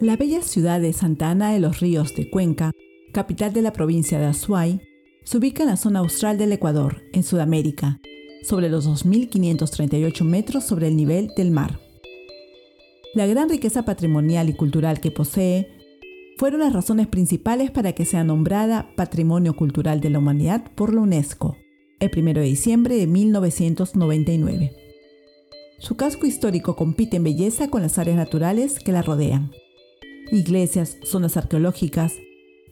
La bella ciudad de Santa Ana de los Ríos de Cuenca, capital de la provincia de Azuay, se ubica en la zona austral del Ecuador, en Sudamérica, sobre los 2.538 metros sobre el nivel del mar. La gran riqueza patrimonial y cultural que posee fueron las razones principales para que sea nombrada Patrimonio Cultural de la Humanidad por la UNESCO, el 1 de diciembre de 1999. Su casco histórico compite en belleza con las áreas naturales que la rodean iglesias, zonas arqueológicas,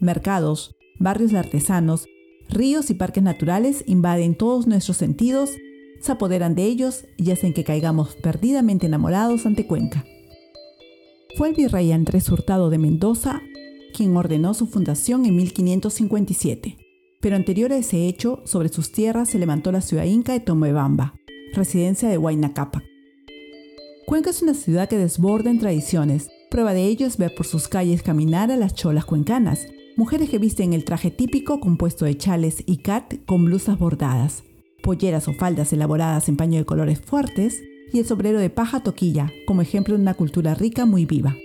mercados, barrios de artesanos, ríos y parques naturales invaden todos nuestros sentidos, se apoderan de ellos y hacen que caigamos perdidamente enamorados ante Cuenca. Fue el virrey Andrés Hurtado de Mendoza quien ordenó su fundación en 1557, pero anterior a ese hecho, sobre sus tierras se levantó la ciudad inca de Tomebamba, residencia de Huayna Cápac. Cuenca es una ciudad que desborda en tradiciones, Prueba de ello es ver por sus calles caminar a las cholas cuencanas, mujeres que visten el traje típico compuesto de chales y cat con blusas bordadas, polleras o faldas elaboradas en paño de colores fuertes y el sombrero de paja toquilla, como ejemplo de una cultura rica muy viva.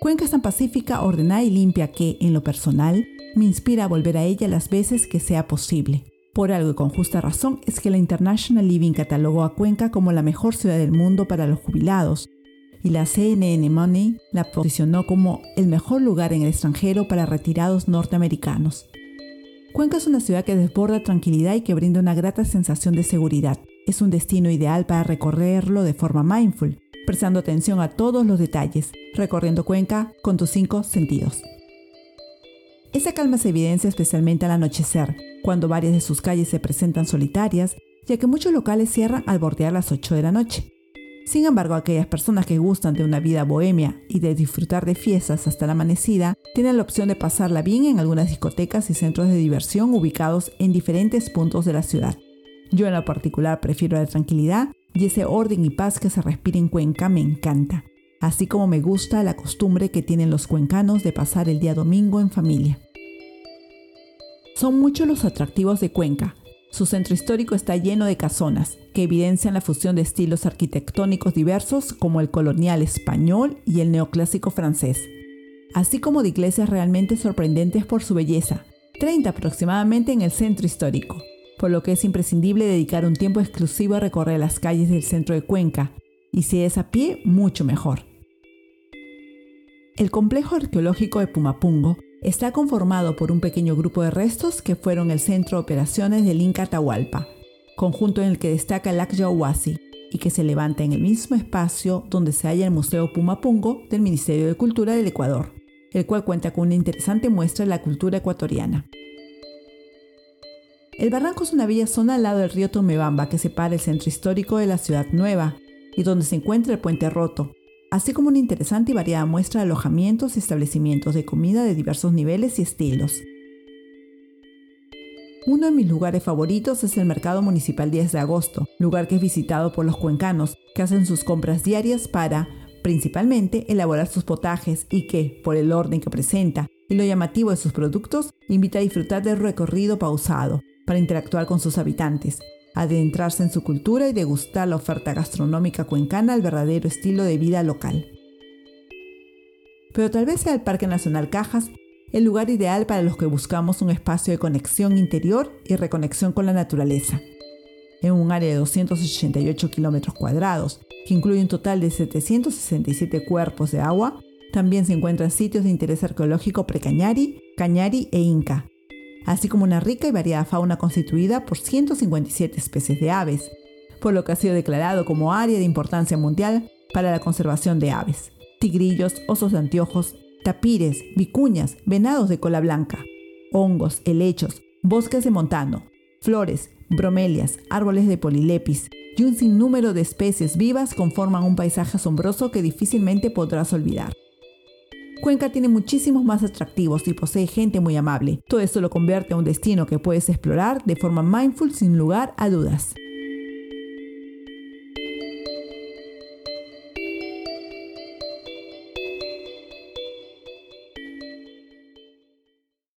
Cuenca es tan pacífica, ordenada y limpia que, en lo personal, me inspira a volver a ella las veces que sea posible. Por algo y con justa razón es que la International Living catalogó a Cuenca como la mejor ciudad del mundo para los jubilados, y la CNN Money la posicionó como el mejor lugar en el extranjero para retirados norteamericanos. Cuenca es una ciudad que desborda tranquilidad y que brinda una grata sensación de seguridad. Es un destino ideal para recorrerlo de forma mindful, prestando atención a todos los detalles, recorriendo Cuenca con tus cinco sentidos. Esa calma se evidencia especialmente al anochecer, cuando varias de sus calles se presentan solitarias, ya que muchos locales cierran al bordear las 8 de la noche. Sin embargo, aquellas personas que gustan de una vida bohemia y de disfrutar de fiestas hasta la amanecida, tienen la opción de pasarla bien en algunas discotecas y centros de diversión ubicados en diferentes puntos de la ciudad. Yo en lo particular prefiero la tranquilidad y ese orden y paz que se respira en Cuenca me encanta, así como me gusta la costumbre que tienen los cuencanos de pasar el día domingo en familia. Son muchos los atractivos de Cuenca, su centro histórico está lleno de casonas, que evidencian la fusión de estilos arquitectónicos diversos como el colonial español y el neoclásico francés, así como de iglesias realmente sorprendentes por su belleza, 30 aproximadamente en el centro histórico, por lo que es imprescindible dedicar un tiempo exclusivo a recorrer las calles del centro de Cuenca, y si es a pie, mucho mejor. El complejo arqueológico de Pumapungo Está conformado por un pequeño grupo de restos que fueron el centro de operaciones del Inca Atahualpa, conjunto en el que destaca el Akyahuasi y que se levanta en el mismo espacio donde se halla el Museo Pumapungo del Ministerio de Cultura del Ecuador, el cual cuenta con una interesante muestra de la cultura ecuatoriana. El barranco es una bella zona al lado del río Tomebamba que separa el centro histórico de la ciudad nueva y donde se encuentra el puente roto, así como una interesante y variada muestra de alojamientos y establecimientos de comida de diversos niveles y estilos. Uno de mis lugares favoritos es el Mercado Municipal 10 de Agosto, lugar que es visitado por los cuencanos, que hacen sus compras diarias para, principalmente, elaborar sus potajes y que, por el orden que presenta y lo llamativo de sus productos, invita a disfrutar del recorrido pausado, para interactuar con sus habitantes, adentrarse en su cultura y degustar la oferta gastronómica cuencana al verdadero estilo de vida local. Pero tal vez sea el Parque Nacional Cajas el lugar ideal para los que buscamos un espacio de conexión interior y reconexión con la naturaleza. En un área de 288 kilómetros cuadrados, que incluye un total de 767 cuerpos de agua, también se encuentran sitios de interés arqueológico precañari, cañari e inca, así como una rica y variada fauna constituida por 157 especies de aves, por lo que ha sido declarado como área de importancia mundial para la conservación de aves, tigrillos, osos de anteojos, tapires, vicuñas, venados de cola blanca, hongos, helechos, bosques de montano, flores, bromelias, árboles de polilepis y un sinnúmero de especies vivas conforman un paisaje asombroso que difícilmente podrás olvidar. Cuenca tiene muchísimos más atractivos y posee gente muy amable. Todo esto lo convierte en un destino que puedes explorar de forma mindful sin lugar a dudas.